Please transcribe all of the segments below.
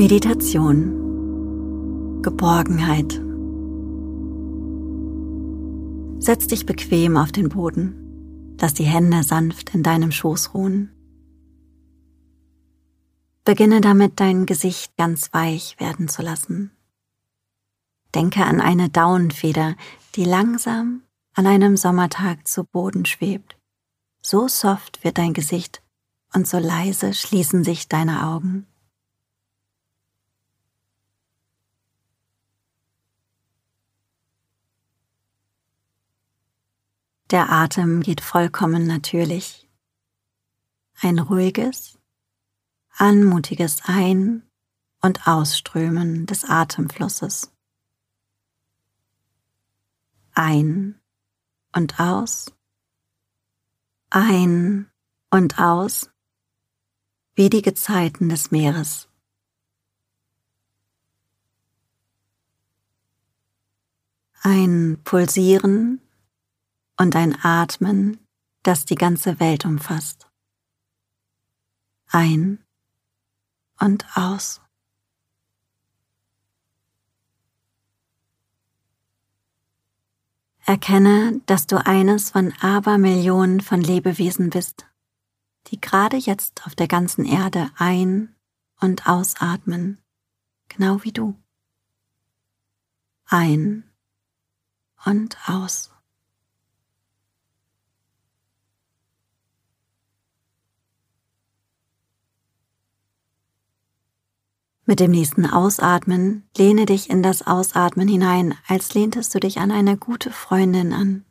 Meditation. Geborgenheit. Setz dich bequem auf den Boden. Lass die Hände sanft in deinem Schoß ruhen. Beginne damit, dein Gesicht ganz weich werden zu lassen. Denke an eine Daunenfeder, die langsam an einem Sommertag zu Boden schwebt. So soft wird dein Gesicht und so leise schließen sich deine Augen. Der Atem geht vollkommen natürlich. Ein ruhiges, anmutiges Ein- und Ausströmen des Atemflusses. Ein und aus, ein und aus, wie die Gezeiten des Meeres. Ein Pulsieren und ein Atmen, das die ganze Welt umfasst. Ein und aus. Erkenne, dass du eines von Abermillionen von Lebewesen bist, die gerade jetzt auf der ganzen Erde ein- und ausatmen, genau wie du. Ein und aus. Mit dem nächsten Ausatmen lehne dich in das Ausatmen hinein, als lehntest du dich an eine gute Freundin an.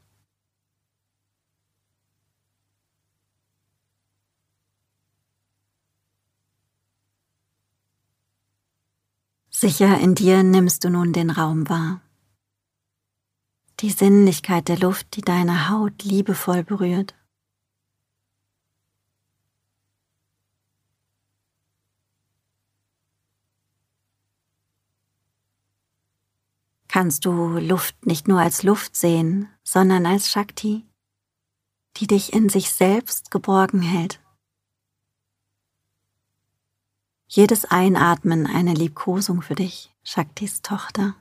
Sicher in dir nimmst du nun den Raum wahr. Die Sinnlichkeit der Luft, die deine Haut liebevoll berührt. Kannst du Luft nicht nur als Luft sehen, sondern als Shakti, die dich in sich selbst geborgen hält. Jedes Einatmen eine Liebkosung für dich, Shaktis Tochter.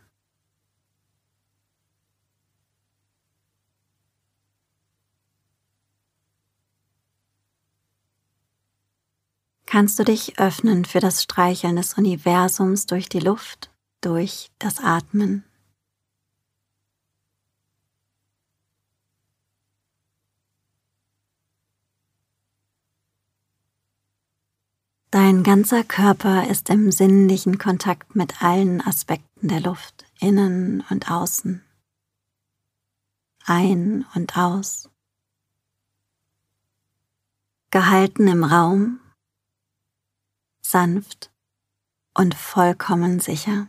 Kannst du dich öffnen für das Streicheln des Universums durch die Luft, durch das Atmen? Dein ganzer Körper ist im sinnlichen Kontakt mit allen Aspekten der Luft, innen und außen. Ein und aus. Gehalten im Raum, sanft und vollkommen sicher.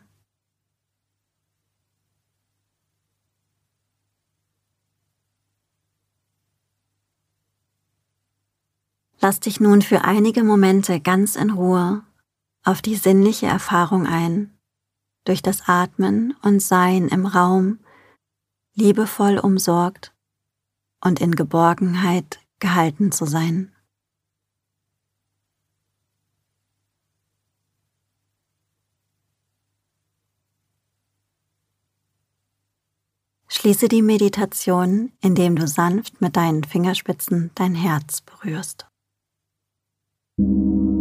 Lass dich nun für einige Momente ganz in Ruhe auf die sinnliche Erfahrung ein, durch das Atmen und Sein im Raum, liebevoll umsorgt und in Geborgenheit gehalten zu sein. Schließe die Meditation, indem du sanft mit deinen Fingerspitzen dein Herz berührst. thank you